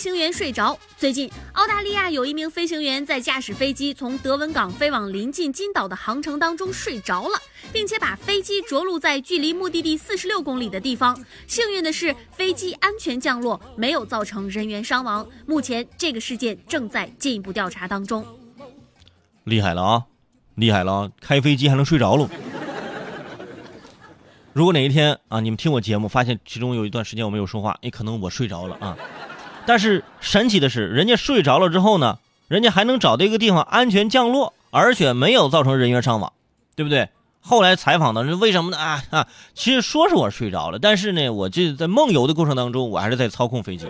行员睡着。最近，澳大利亚有一名飞行员在驾驶飞机从德文港飞往临近金岛的航程当中睡着了，并且把飞机着陆在距离目的地四十六公里的地方。幸运的是，飞机安全降落，没有造成人员伤亡。目前，这个事件正在进一步调查当中。厉害了啊，厉害了啊！开飞机还能睡着了。如果哪一天啊，你们听我节目，发现其中有一段时间我没有说话，也可能我睡着了啊。但是神奇的是，人家睡着了之后呢，人家还能找到一个地方安全降落，而且没有造成人员伤亡，对不对？后来采访的是为什么呢？啊啊，其实说是我睡着了，但是呢，我这在梦游的过程当中，我还是在操控飞机。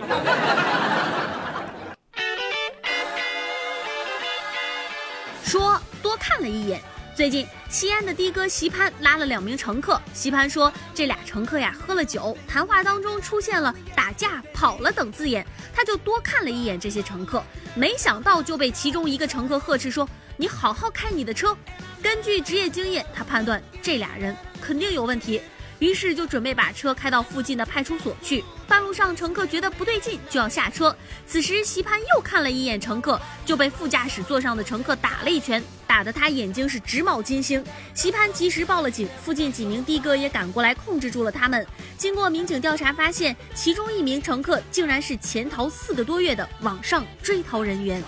说多看了一眼。最近，西安的的哥席潘拉了两名乘客。席潘说，这俩乘客呀喝了酒，谈话当中出现了打架、跑了等字眼，他就多看了一眼这些乘客，没想到就被其中一个乘客呵斥说：“你好好开你的车。”根据职业经验，他判断这俩人肯定有问题。于是就准备把车开到附近的派出所去。半路上，乘客觉得不对劲，就要下车。此时，席潘又看了一眼乘客，就被副驾驶座上的乘客打了一拳，打得他眼睛是直冒金星。席潘及时报了警，附近几名的哥也赶过来控制住了他们。经过民警调查，发现其中一名乘客竟然是潜逃四个多月的网上追逃人员。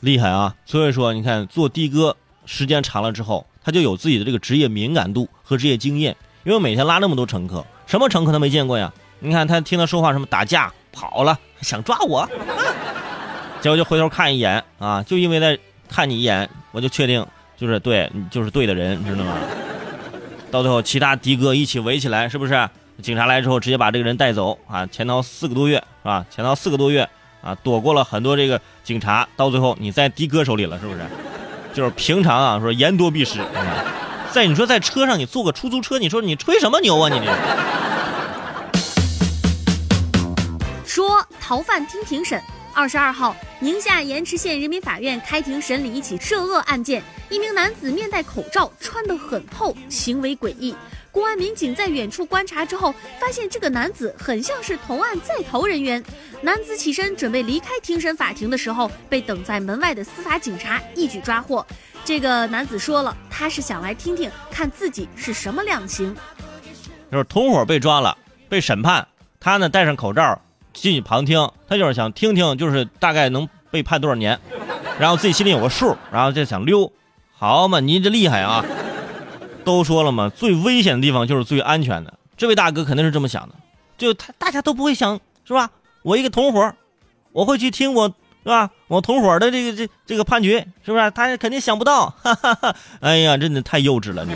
厉害啊！所以说，你看做的哥时间长了之后。他就有自己的这个职业敏感度和职业经验，因为每天拉那么多乘客，什么乘客他没见过呀？你看他听他说话，什么打架跑了，想抓我，结果就回头看一眼啊，就因为在看你一眼，我就确定就是对，就是对的人，知道吗？到最后，其他的哥一起围起来，是不是？警察来之后，直接把这个人带走啊，潜逃四个多月，是吧？潜逃四个多月啊，躲过了很多这个警察，到最后你在的哥手里了，是不是？就是平常啊，说言多必失。在你说在车上，你坐个出租车，你说你吹什么牛啊？你这说逃犯听庭审。二十二号，宁夏盐池县人民法院开庭审理一起涉恶案件，一名男子面戴口罩，穿得很透，行为诡异。公安民警在远处观察之后，发现这个男子很像是同案在逃人员。男子起身准备离开庭审法庭的时候，被等在门外的司法警察一举抓获。这个男子说了，他是想来听听看自己是什么量刑。就是同伙被抓了，被审判，他呢戴上口罩进去旁听，他就是想听听，就是大概能被判多少年，然后自己心里有个数，然后就想溜。好嘛，您这厉害啊！都说了嘛，最危险的地方就是最安全的。这位大哥肯定是这么想的，就他大家都不会想，是吧？我一个同伙，我会去听我，是吧？我同伙的这个这这个判决，是不是？他肯定想不到，哈哈哈！哎呀，真的太幼稚了，你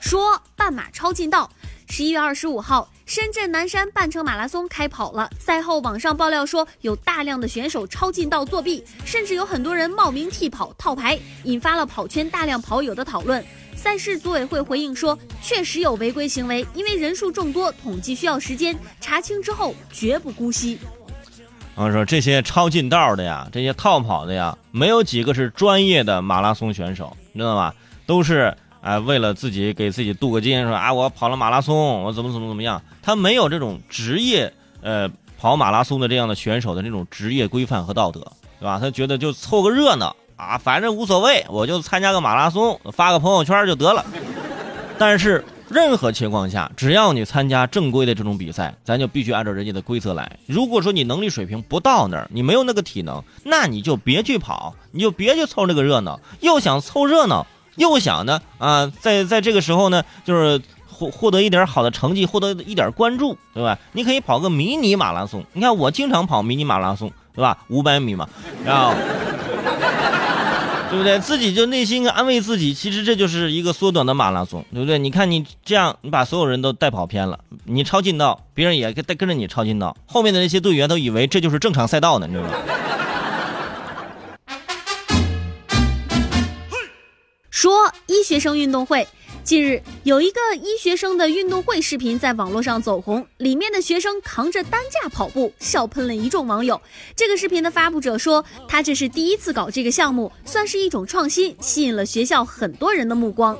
说半马超近道。十一月二十五号，深圳南山半程马拉松开跑了。赛后，网上爆料说有大量的选手超近道作弊，甚至有很多人冒名替跑套牌，引发了跑圈大量跑友的讨论。赛事组委会回应说，确实有违规行为，因为人数众多，统计需要时间查清之后绝不姑息。我说这些超近道的呀，这些套跑的呀，没有几个是专业的马拉松选手，你知道吗？都是。哎，为了自己给自己镀个金，说啊，我跑了马拉松，我怎么怎么怎么样？他没有这种职业，呃，跑马拉松的这样的选手的这种职业规范和道德，对吧？他觉得就凑个热闹啊，反正无所谓，我就参加个马拉松，发个朋友圈就得了。但是任何情况下，只要你参加正规的这种比赛，咱就必须按照人家的规则来。如果说你能力水平不到那儿，你没有那个体能，那你就别去跑，你就别去凑这个热闹，又想凑热闹。又想呢啊，在在这个时候呢，就是获获得一点好的成绩，获得一点关注，对吧？你可以跑个迷你马拉松。你看我经常跑迷你马拉松，对吧？五百米嘛，然后，对不对？自己就内心安慰自己，其实这就是一个缩短的马拉松，对不对？你看你这样，你把所有人都带跑偏了，你超近道，别人也跟跟着你超近道，后面的那些队员都以为这就是正常赛道呢，你知道吗？说医学生运动会，近日有一个医学生的运动会视频在网络上走红，里面的学生扛着担架跑步，笑喷了一众网友。这个视频的发布者说，他这是第一次搞这个项目，算是一种创新，吸引了学校很多人的目光。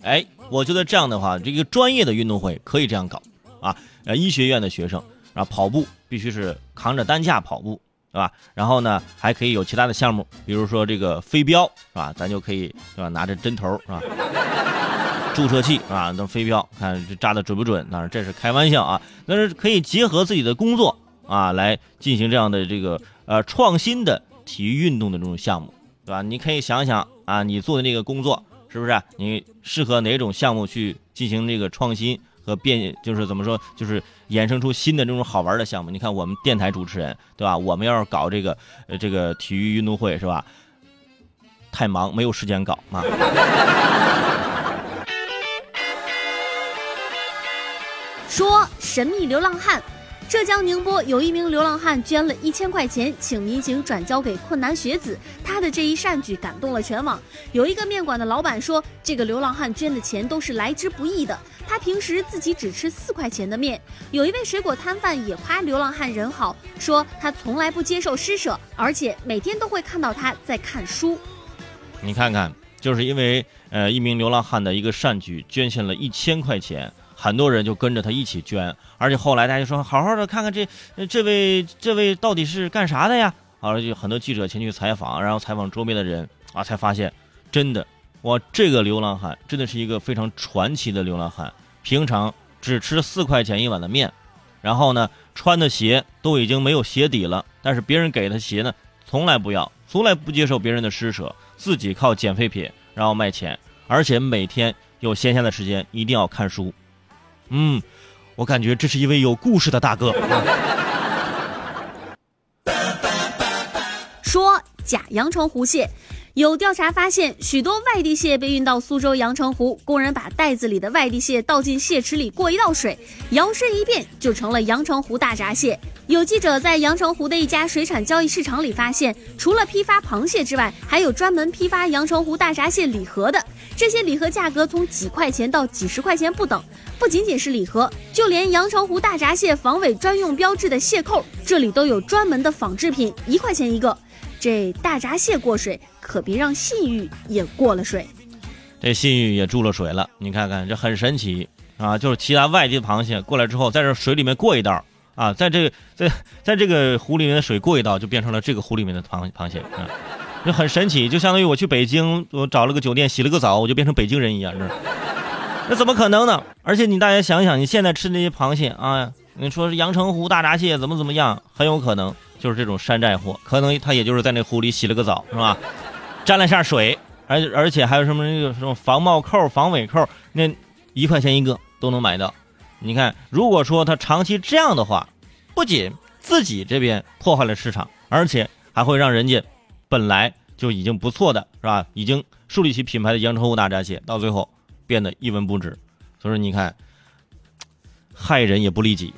哎，我觉得这样的话，这个专业的运动会可以这样搞，啊，医学院的学生啊，跑步必须是扛着担架跑步，对吧？然后呢，还可以有其他的项目，比如说这个飞镖，是吧？咱就可以对吧？拿着针头，是吧？注射器啊，那飞镖，看这扎的准不准？当然这是开玩笑啊，但是可以结合自己的工作啊，来进行这样的这个呃创新的体育运动的这种项目，对吧？你可以想想啊，你做的那个工作是不是你适合哪种项目去进行这个创新和变？就是怎么说，就是衍生出新的这种好玩的项目。你看我们电台主持人，对吧？我们要是搞这个呃这个体育运动会，是吧？太忙，没有时间搞啊。说神秘流浪汉，浙江宁波有一名流浪汉捐了一千块钱，请民警转交给困难学子。他的这一善举感动了全网。有一个面馆的老板说，这个流浪汉捐的钱都是来之不易的。他平时自己只吃四块钱的面。有一位水果摊贩也夸流浪汉人好，说他从来不接受施舍，而且每天都会看到他在看书。你看看，就是因为呃一名流浪汉的一个善举，捐献了一千块钱。很多人就跟着他一起捐，而且后来大家说好好的看看这这位这位到底是干啥的呀？好了，就很多记者前去采访，然后采访周边的人啊，才发现真的哇，这个流浪汉真的是一个非常传奇的流浪汉。平常只吃四块钱一碗的面，然后呢穿的鞋都已经没有鞋底了，但是别人给他鞋呢从来不要，从来不接受别人的施舍，自己靠捡废品然后卖钱，而且每天有闲暇的时间一定要看书。嗯，我感觉这是一位有故事的大哥。说假阳澄湖蟹，有调查发现，许多外地蟹被运到苏州阳澄湖，工人把袋子里的外地蟹倒进蟹池里过一道水，摇身一变就成了阳澄湖大闸蟹。有记者在阳澄湖的一家水产交易市场里发现，除了批发螃蟹之外，还有专门批发阳澄湖大闸蟹礼盒的。这些礼盒价格从几块钱到几十块钱不等，不仅仅是礼盒，就连阳澄湖大闸蟹防伪专用标志的蟹扣，这里都有专门的仿制品，一块钱一个。这大闸蟹过水，可别让信誉也过了水。这信誉也注了水了，你看看这很神奇啊！就是其他外地的螃蟹过来之后，在这水里面过一道啊，在这在在这个湖里面的水过一道，就变成了这个湖里面的螃螃蟹啊。就很神奇，就相当于我去北京，我找了个酒店洗了个澡，我就变成北京人一样，这那怎么可能呢？而且你大家想想，你现在吃那些螃蟹啊，你说阳澄湖大闸蟹怎么怎么样，很有可能就是这种山寨货，可能他也就是在那湖里洗了个澡，是吧？沾了下水，而而且还有什么那个什么防帽扣、防伪扣，那一块钱一个都能买到。你看，如果说他长期这样的话，不仅自己这边破坏了市场，而且还会让人家。本来就已经不错的是吧？已经树立起品牌的阳澄湖大闸蟹，到最后变得一文不值。所以说，你看，害人也不利己。